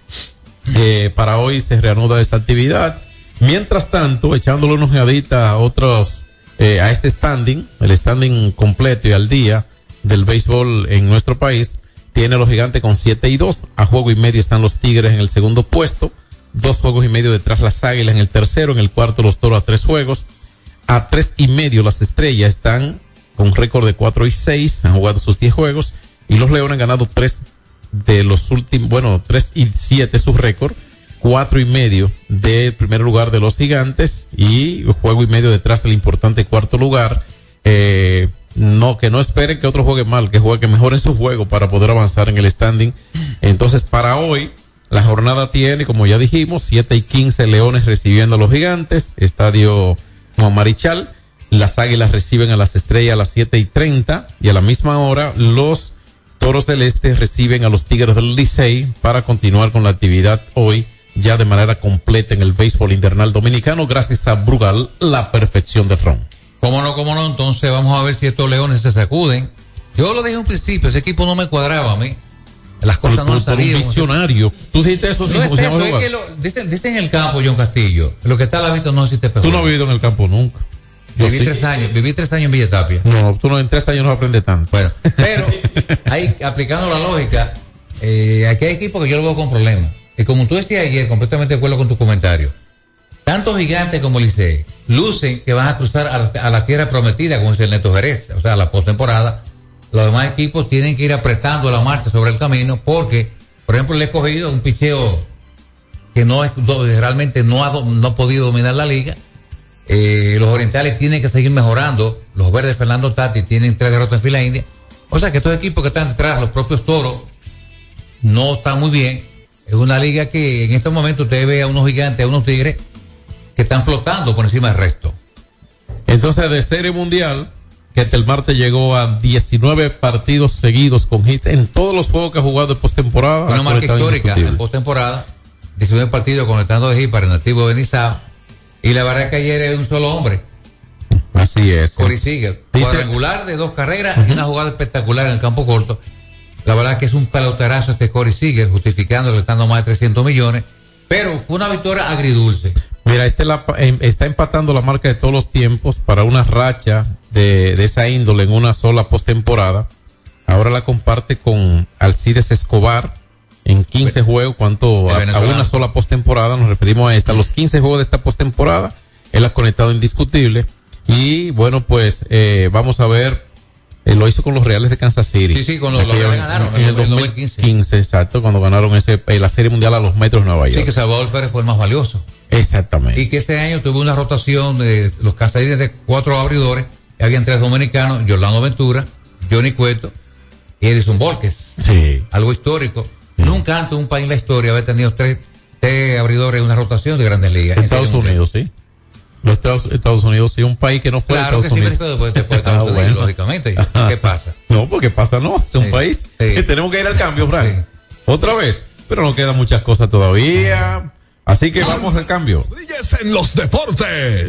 eh, para hoy se reanuda esa actividad. Mientras tanto, echándole una ojeadita a otros, eh, a este standing, el standing completo y al día del béisbol en nuestro país, tiene a los gigantes con 7 y 2. A juego y medio están los tigres en el segundo puesto. Dos juegos y medio detrás las águilas en el tercero. En el cuarto los toros a tres juegos. A tres y medio las estrellas están con récord de 4 y 6. Han jugado sus 10 juegos. Y los leones han ganado tres de los últimos, bueno, 3 y 7 su récord. Cuatro y medio del primer lugar de los gigantes y juego y medio detrás del importante cuarto lugar. Eh, no, que no esperen que otro juegue mal, que juegue, que mejoren su juego para poder avanzar en el standing. Entonces, para hoy, la jornada tiene, como ya dijimos, 7 y 15 leones recibiendo a los gigantes, estadio Juan Marichal. Las águilas reciben a las estrellas a las 7 y 30 y a la misma hora los toros del este reciben a los tigres del Licey para continuar con la actividad hoy ya de manera completa en el béisbol invernal dominicano gracias a Brugal, la perfección del ron. ¿Cómo no, cómo no? Entonces vamos a ver si estos leones se sacuden. Yo lo dije en principio, ese equipo no me cuadraba a mí. Las cosas no Tú- tú eres salían. un visionario. Tú dijiste eso No es eso, es que lo, dice en el campo, John Castillo, lo que está a la vista no existe Tú no has vivido en el campo nunca. Yo Viví sí. tres años, viví tres años en Villa Tapia. No, tú no en tres años no aprendes tanto. Bueno, pero ahí, aplicando la lógica, eh, aquí hay equipos que yo lo veo con problemas. Y como tú decías ayer, completamente de acuerdo con tu comentario, tanto Gigantes como Licey lucen que van a cruzar a la, a la tierra prometida, como dice el Neto Jerez, o sea, la postemporada. Los demás equipos tienen que ir apretando la marcha sobre el camino porque, por ejemplo, el escogido un picheo que no es realmente no ha, no ha podido dominar la liga. Eh, los orientales tienen que seguir mejorando. Los verdes Fernando Tati tienen tres derrotas en fila india. O sea que estos equipos que están detrás, los propios toros, no están muy bien. Es una liga que en estos momentos usted ve a unos gigantes, a unos tigres que están flotando por encima del resto. Entonces, de serie mundial, que el martes llegó a 19 partidos seguidos con hits en todos los juegos que ha jugado de postemporada. Una marca histórica en postemporada. 19 partidos conectando de hit para el nativo de Benizao. Y la verdad es que ayer era un solo hombre. Así es. Corey Seager. Cuadrangular de dos carreras y una jugada espectacular en el campo corto. La verdad es que es un peloterazo este Corey Seager, justificando, estando más de 300 millones. Pero fue una victoria agridulce. Mira, este la, em, está empatando la marca de todos los tiempos para una racha de, de esa índole en una sola postemporada. Ahora la comparte con Alcides Escobar en 15 juegos, cuanto a, a, una sola postemporada, nos referimos a esta. Los 15 juegos de esta postemporada, él ha conectado indiscutible. Y bueno, pues eh, vamos a ver, eh, lo hizo con los Reales de Kansas City. Sí, sí, con los, los Reales ganaron en, el 2015. exacto, cuando ganaron ese, eh, la Serie Mundial a los Metros de Nueva York. Sí, que Salvador Férez fue el más valioso. Exactamente. Y que este año tuvo una rotación de los City de cuatro abridores, habían tres dominicanos, Yolando Ventura, Johnny Cueto y Edison Volques. Sí. Algo histórico. Nunca antes un país en la historia había tenido tres, tres abridores en una rotación de grandes ligas. Estados Unidos, sí. Los Estados, Estados Unidos, sí, un país que no fue claro Estados que Unidos. sí, después, después de Estados Ah, Unidos, bueno. lógicamente. ¿Qué pasa? No, porque pasa no, es un Sí, país sí. que tenemos que ir al cambio, Frank. Otra vez, pero nos quedan muchas cosas todavía. Así que vamos al cambio. Rodríguez en los deportes.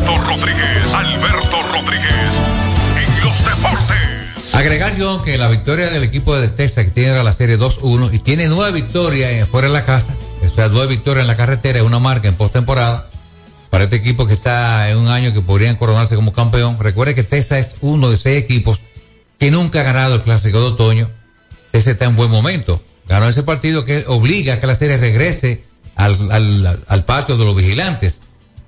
Alberto Rodríguez, Alberto Rodríguez, en los deportes. Agregar yo que la victoria del equipo de Texas que tiene la serie 2-1 y tiene nueve victorias fuera de la casa, o sea, nueve victorias en la carretera, es una marca en postemporada para este equipo que está en un año que podrían coronarse como campeón. Recuerde que Texas es uno de seis equipos que nunca ha ganado el clásico de otoño. Ese está en buen momento. Ganó ese partido que obliga a que la serie regrese al patio de los vigilantes.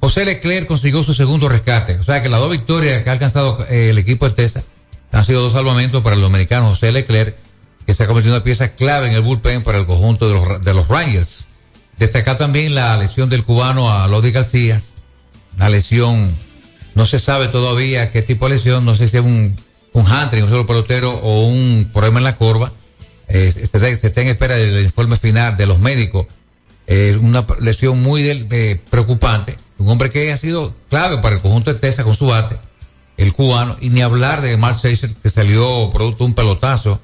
José Leclerc consiguió su segundo rescate. O sea que las dos victorias que ha alcanzado eh, el equipo de Texas han sido dos salvamentos para el dominicano José Leclerc, que se ha convertido en una pieza clave en el bullpen para el conjunto de los, Rangers. Destacar también la lesión del cubano a Lodi García. Una lesión, no se sabe todavía qué tipo de lesión, no sé si es un, un hunting, un solo pelotero o un problema en la curva. Eh, se, está en espera del informe final de los médicos. Eh, una lesión muy eh, preocupante. Un hombre que ha sido clave para el conjunto de Texas con su bate el cubano, y ni hablar de Mark Seiser, que salió producto de un pelotazo.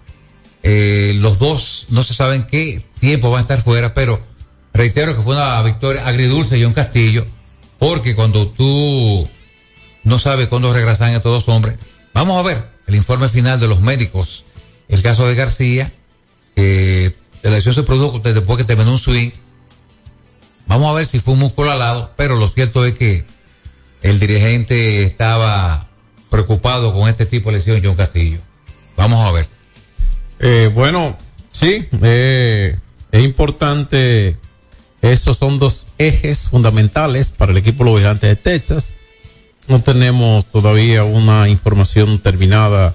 Eh, los dos no se saben qué tiempo van a estar fuera, pero reitero que fue una victoria agridulce y un castillo, porque cuando tú no sabes cuándo regresan estos dos hombres, vamos a ver el informe final de los médicos. El caso de García, que la lesión se produjo después que terminó un swing. Vamos a ver si fue un músculo alado, pero lo cierto es que el dirigente estaba preocupado con este tipo de lesión, John Castillo. Vamos a ver. Eh, bueno, sí, eh, es importante. Esos son dos ejes fundamentales para el equipo de de Texas. No tenemos todavía una información terminada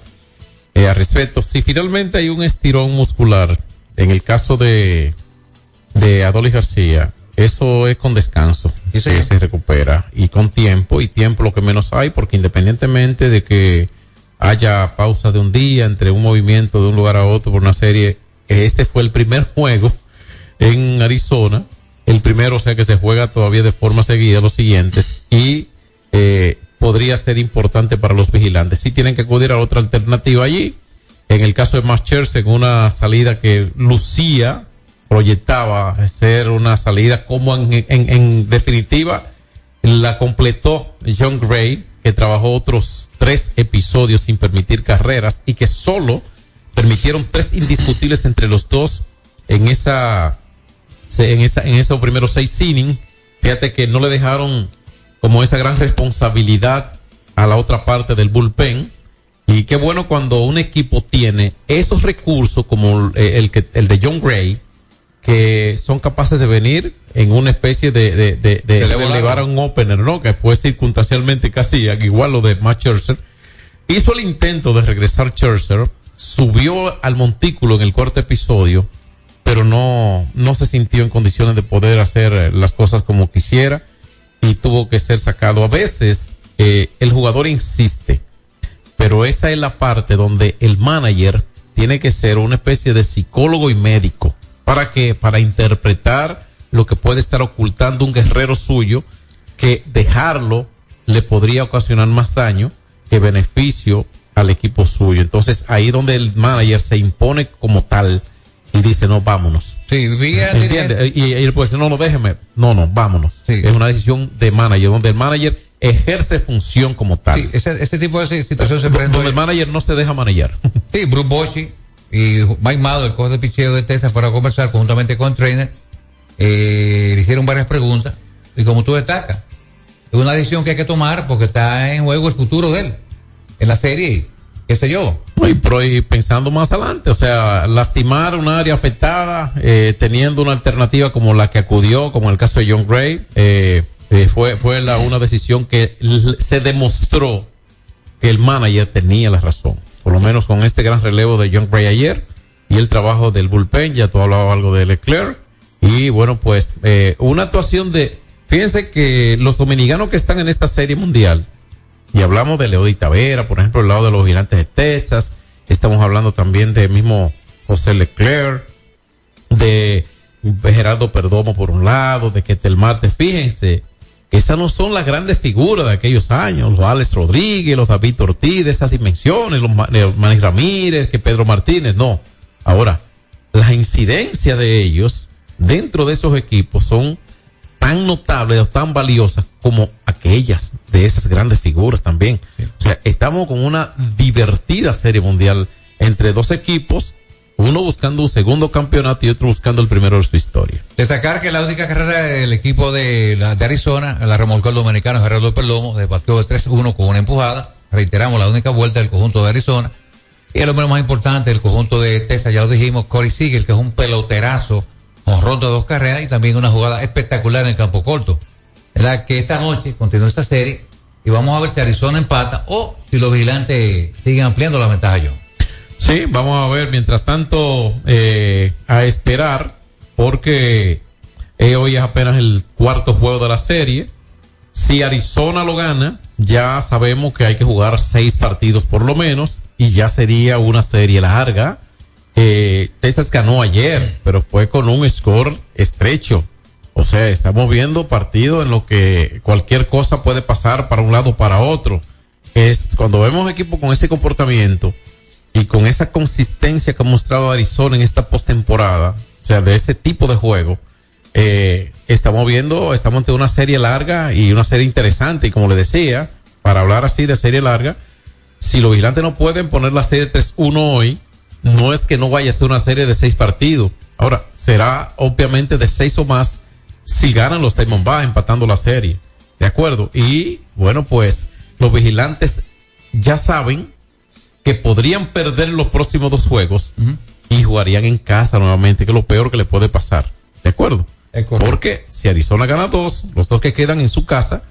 eh, al respecto. Si finalmente hay un estirón muscular, en el caso de, de Adolis García, eso es con descanso que se recupera y con tiempo y tiempo lo que menos hay porque independientemente de que haya pausa de un día entre un movimiento de un lugar a otro por una serie este fue el primer juego en Arizona el primero o sea que se juega todavía de forma seguida los siguientes y eh, podría ser importante para los vigilantes. Si tienen que acudir a otra alternativa allí. En el caso de Mascherzer en una salida que lucía proyectaba ser una salida como en, definitiva la completó John Gray, que trabajó otros tres episodios sin permitir carreras y que solo permitieron tres indiscutibles entre los dos en esa en esa en esos primeros seis innings. Fíjate que no le dejaron como esa gran responsabilidad a la otra parte del bullpen. Y qué bueno cuando un equipo tiene esos recursos como el, el, el de John Gray, que son capaces de venir en una especie de, de, de, de elevar a un opener, ¿no? Que fue circunstancialmente casi igual lo de Matt Scherzer. Hizo el intento de regresar Scherzer, subió al montículo en el cuarto episodio, pero no, no se sintió en condiciones de poder hacer las cosas como quisiera y tuvo que ser sacado. A veces eh, el jugador insiste, pero esa es la parte donde el manager tiene que ser una especie de psicólogo y médico ¿Para qué? Para interpretar lo que puede estar ocultando un guerrero suyo, que dejarlo le podría ocasionar más daño que beneficio al equipo suyo. Entonces ahí donde el manager se impone como tal y dice, no, vámonos. Sí, ¿Entiende? Y, y, pues, no, no, déjeme. No, no, vámonos. Sí. Es una decisión de manager, donde el manager ejerce función como tal. Sí, ese, tipo de situación se presenta. Donde el manager no se deja manejar. Sí, Bruce Bochy y Mike el coach de picheo de Texas, para conversar conjuntamente con el trainer. Eh, le hicieron varias preguntas y como tú destacas, es una decisión que hay que tomar porque está en juego el futuro de él en la serie, qué sé yo. Pero, y pensando más adelante, o sea, lastimar un área afectada, eh, teniendo una alternativa como la que acudió, como el caso de John Gray, eh, eh, fue, fue la, una decisión que se demostró que el manager tenía la razón por lo menos con este gran relevo de John Gray ayer y el trabajo del bullpen, ya tú hablado algo de Leclerc. Y bueno pues eh, una actuación de, fíjense que los dominicanos que están en esta serie mundial y hablamos de Leody Tavera, por ejemplo, el lado de los gigantes de Texas, estamos hablando también de mismo José Leclerc, de Gerardo Perdomo por un lado, de Ketel Marte, fíjense, esas no son las grandes figuras de aquellos años, los Alex Rodríguez, los David Ortiz, de esas dimensiones, los Manny Ramírez, que Pedro Martínez, no. Ahora, la incidencia de ellos dentro de esos equipos son tan notables o tan valiosas como aquellas de esas grandes figuras también. O sea, estamos con una divertida serie mundial entre dos equipos, uno buscando un segundo campeonato y otro buscando el primero de su historia. Destacar que la única carrera del equipo de, la- de Arizona, la remolcó el dominicano Gerardo Perlomo, de partido de 3-1 con una empujada. Reiteramos la única vuelta del conjunto de Arizona. Y el hombre más importante del conjunto de Texas, ya lo dijimos, Corey Siegel, que es un peloterazo, honrón de dos carreras y también una jugada espectacular en el campo corto. ¿Verdad? Que esta noche continúa esta serie y vamos a ver si Arizona empata o si los vigilantes siguen ampliando la ventaja, John. Sí, vamos a ver, mientras tanto, eh, a esperar, porque eh, hoy es apenas el cuarto juego de la serie. Si Arizona lo gana, ya sabemos que hay que jugar seis partidos por lo menos, y ya sería una serie larga. Eh, Texas ganó ayer, pero fue con un score estrecho. O sea, estamos viendo partidos en lo que cualquier cosa puede pasar para un lado o para otro. Es cuando vemos equipos con ese comportamiento, y con esa consistencia que ha mostrado Arizona en esta postemporada, o sea, de ese tipo de juego, eh, estamos viendo, estamos ante una serie larga y una serie interesante. Y como le decía, para hablar así de serie larga, si los vigilantes no pueden poner la serie 3-1 hoy, no es que no vaya a ser una serie de seis partidos. Ahora, será obviamente de seis o más si ganan los Diamondbacks empatando la serie. ¿De acuerdo? Y bueno, pues los vigilantes ya saben que podrían perder los próximos dos juegos y jugarían en casa nuevamente, que es lo peor que le puede pasar. ¿De acuerdo? Porque si Arizona gana dos, los dos que quedan en su casa,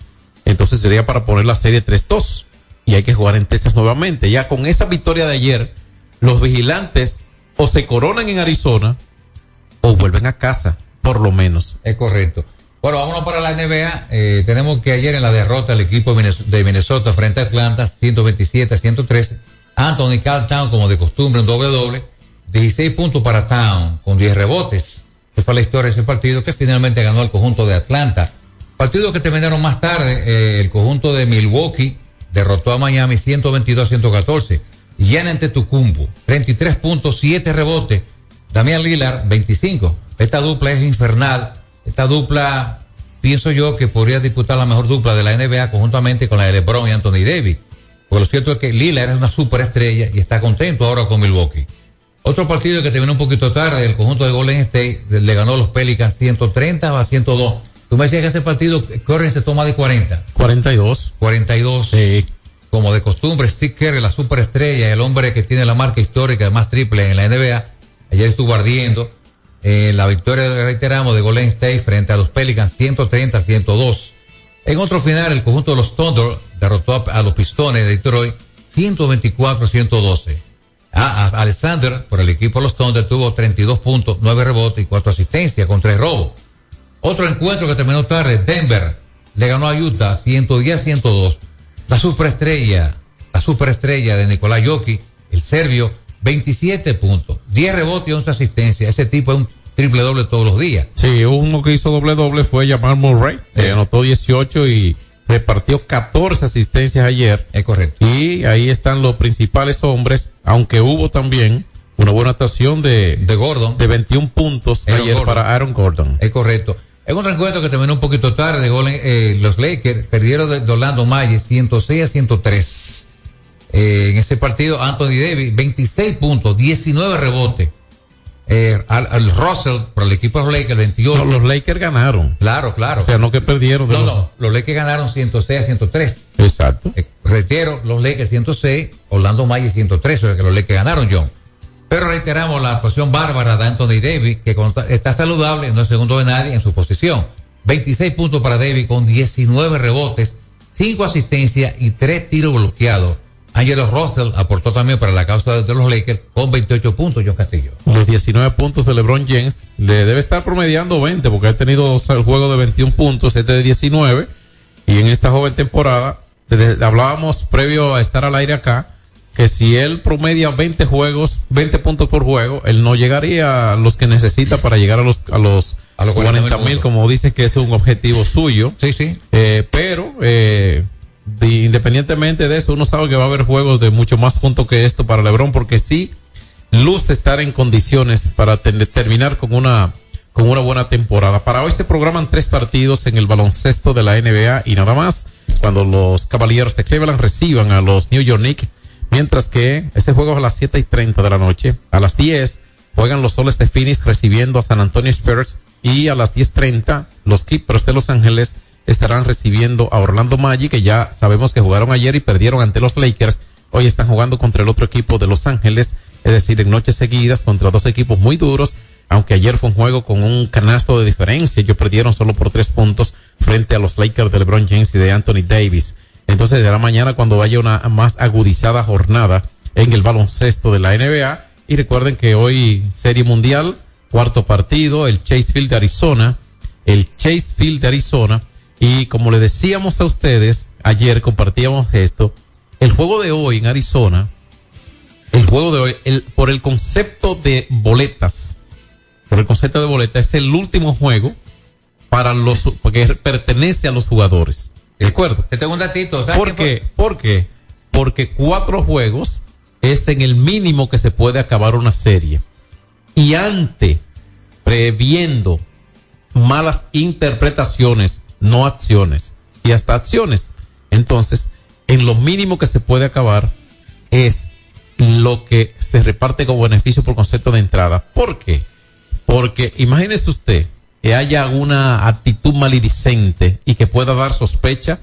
entonces sería para poner la serie 3-2 y hay que jugar en Texas nuevamente. Ya con esa victoria de ayer, los vigilantes o se coronan en Arizona o vuelven a casa, por lo menos. Es correcto. Bueno, vámonos para la NBA. Eh, tenemos que ayer en la derrota del equipo de Minnes- de Minnesota frente a Atlanta, 127 a 113. Anthony Carl Town, como de costumbre, un doble doble. 16 puntos para Town, con 10 rebotes. Esa fue la historia de ese partido que finalmente ganó el conjunto de Atlanta. Partido que terminaron más tarde, eh, el conjunto de Milwaukee derrotó a Miami 122 a 114. Gian Antetokounmpo, 33 puntos, 7 rebotes. Damián Lillard, 25. Esta dupla es infernal. Esta dupla, pienso yo que podría disputar la mejor dupla de la NBA conjuntamente con la de LeBron y Anthony Davis. Porque lo cierto es que Lillard es una superestrella y está contento ahora con Milwaukee. Otro partido que terminó un poquito tarde, el conjunto de Golden State le ganó a los Pelicans 130 a 102. Tú me decías que ese partido Curry se toma de 40. 42. 42. Como de costumbre, Steve Kerr, la superestrella, el hombre que tiene la marca histórica de más triple en la NBA, ayer estuvo ardiendo. Eh, la victoria, reiteramos, de Golden State frente a los Pelicans 130 a 102. En otro final, el conjunto de los Thunder derrotó a, los Pistones de Detroit 124 a 112. Ah, a- Alexander, por el equipo de los Thunder, tuvo 32 puntos, 9 rebotes y 4 asistencias con 3 robos. Otro encuentro que terminó tarde, Denver le ganó a Utah 110 a 102. La superestrella, la superestrella de Nicolás Jokic, el serbio, 27 puntos, 10 rebotes y 11 asistencias. Ese tipo es un triple doble todos los días. Sí, uno que hizo doble doble fue Jamal Murray, que anotó 18 y repartió 14 asistencias ayer. Es correcto. Y ahí están los principales hombres, aunque hubo también una buena actuación de, de Gordon. De 21 puntos Aaron ayer Gordon. para Aaron Gordon. Es correcto. En otro encuentro que terminó un poquito tarde, Golden- eh, los Lakers perdieron de, de Orlando Magic 106 a 103. Eh, en ese partido, Anthony Davis, 26 puntos, 19 rebotes. Eh, al, al Russell, por el equipo de los Lakers, 28. No, los Lakers ganaron. Claro, claro. O sea, no que perdieron. No, los- no, los Lakers ganaron 106 a 103. Exacto. Eh, reitero, los Lakers 106, Orlando Magic 103, o sea que los Lakers ganaron, John. Pero reiteramos la actuación bárbara de Anthony Davis, que está saludable, no es segundo de nadie en su posición. 26 puntos para Davis con 19 rebotes, 5 asistencias y 3 tiros bloqueados. Angelo Russell aportó también para la causa de los Lakers con 28 puntos, John Castillo. Los 19 puntos de LeBron James le debe estar promediando 20 porque ha tenido dos al juego de 21 puntos, este de 19 y en esta joven temporada desde- hablábamos previo a estar al aire acá que si él promedia 20 juegos, 20 puntos por juego, él no llegaría a los que necesita para llegar a los a los, A los 40 mil, como dice que es un objetivo suyo. Sí, sí. Eh, pero eh, de- independientemente de eso, uno sabe que va a haber juegos de mucho más puntos que esto para LeBron porque sí luce estar en condiciones para terminar con una con una buena temporada. Para hoy se programan tres partidos en el baloncesto de la NBA y nada más. Cuando los Caballeros de Cleveland reciban a los New York Knicks, Mientras que ese juego es a las 7 y 30 de la noche. A las 10 juegan los Soles de Phoenix recibiendo a San Antonio Spurs. Y a las 10.30 los Clippers de Los Ángeles estarán recibiendo a Orlando Magic, que ya sabemos que jugaron ayer y perdieron ante los Lakers. Hoy están jugando contra el otro equipo de Los Ángeles, es decir, en noches seguidas contra dos equipos muy duros aunque ayer fue un juego con un canasto de diferencia, ellos perdieron solo por tres puntos frente a los Lakers de LeBron James y de Anthony Davis. Entonces será mañana cuando vaya una más agudizada jornada en el baloncesto de la NBA. Y recuerden que hoy Serie Mundial, cuarto partido, el Chase Field de Arizona, el Chase Field de Arizona. Y como le decíamos a ustedes, ayer compartíamos esto, el juego de hoy en Arizona, el juego de hoy, el, por el concepto de boletas, por el concepto de boleta, es el último juego para los, porque pertenece a los jugadores. ¿De acuerdo? Te tengo un datito. ¿Por qué? ¿Por qué? Porque cuatro juegos es en el mínimo que se puede acabar una serie. Y ante, previendo malas interpretaciones, no acciones, y hasta acciones. Entonces, en lo mínimo que se puede acabar es lo que se reparte como beneficio por concepto de entrada. ¿Por qué? Porque imagínese usted que haya alguna actitud maledicente y que pueda dar sospecha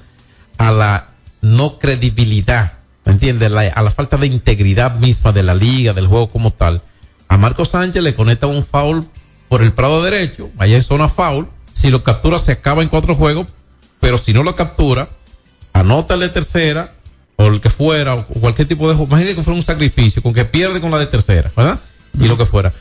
a la no credibilidad, ¿me entiende? a la falta de integridad misma de la liga, del juego como tal. A Marco Sánchez le conecta un foul por el prado derecho, vaya en zona foul. Si lo captura se acaba en cuatro juegos, pero si no lo captura, anota el de tercera, o el que fuera, o cualquier tipo de juego. Imagínate que fuera un sacrificio, con que pierde con la de tercera, ¿verdad? Y lo que fuera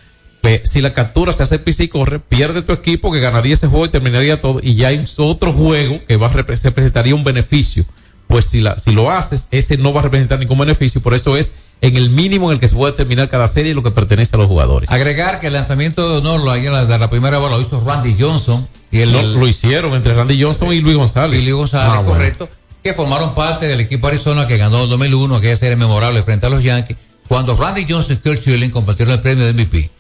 si la captura se hace pisa y corre, pierde tu equipo que ganaría ese juego y terminaría todo, y ya hay otro juego que va a representaría un beneficio. Pues si, la, si lo haces, ese no va a representar ningún beneficio, por eso es en el mínimo en el que se puede terminar cada serie lo que pertenece a los jugadores. Agregar que el lanzamiento de honor lo, de la primera bola lo hizo Randy Johnson. Y el, lo hicieron entre Randy Johnson y Luis González. Y Luis González, ah, correcto. Que formaron parte del equipo Arizona que ganó en 2001, aquella serie memorable frente a los Yankees, cuando Randy Johnson y Kurt Schilling compartieron el premio de MVP.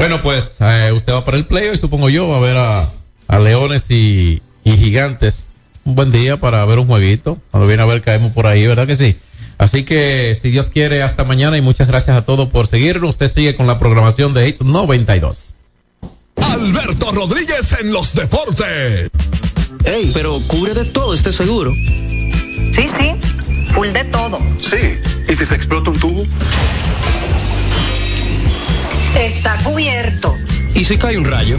Bueno, pues eh, usted va para el play y supongo yo va a ver a, Leones y, Gigantes. Un buen día para ver un jueguito. Cuando viene a ver caemos por ahí, ¿verdad que sí? Así que si Dios quiere, hasta mañana y muchas gracias a todos por seguirnos. Usted sigue con la programación de Hits 92. Alberto Rodríguez en los deportes. Ey, pero cubre de todo este seguro. Sí, sí, full de todo. Sí, ¿y si se explota un tubo? Está cubierto. ¿Y si cae un rayo?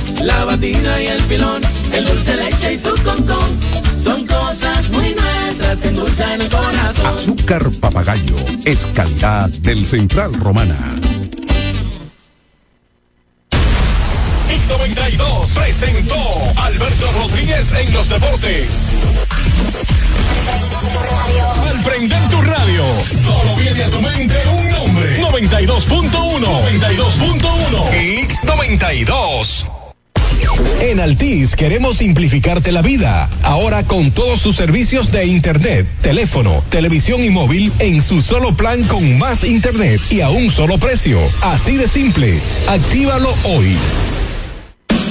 la batida y el filón, el dulce leche y su concón son cosas muy nuestras que endulzan el corazón. Azúcar papagayo es calidad del Central Romana. X92 presentó Alberto Rodríguez en los deportes. Al prender tu radio, solo viene a tu mente un nombre. 92.1. 92.1. X92. En Altis queremos simplificarte la vida. Ahora con todos sus servicios de Internet, teléfono, televisión y móvil en su solo plan con más Internet y a un solo precio. Así de simple. Actívalo hoy.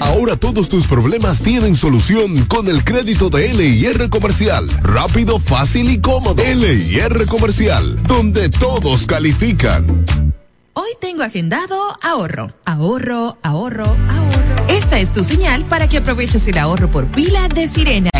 Ahora todos tus problemas tienen solución con el crédito de LIR Comercial. Rápido, fácil y cómodo. LIR Comercial, donde todos califican. Hoy tengo agendado ahorro, ahorro, ahorro, ahorro. Esta es tu señal para que aproveches el ahorro por pila de Sirena.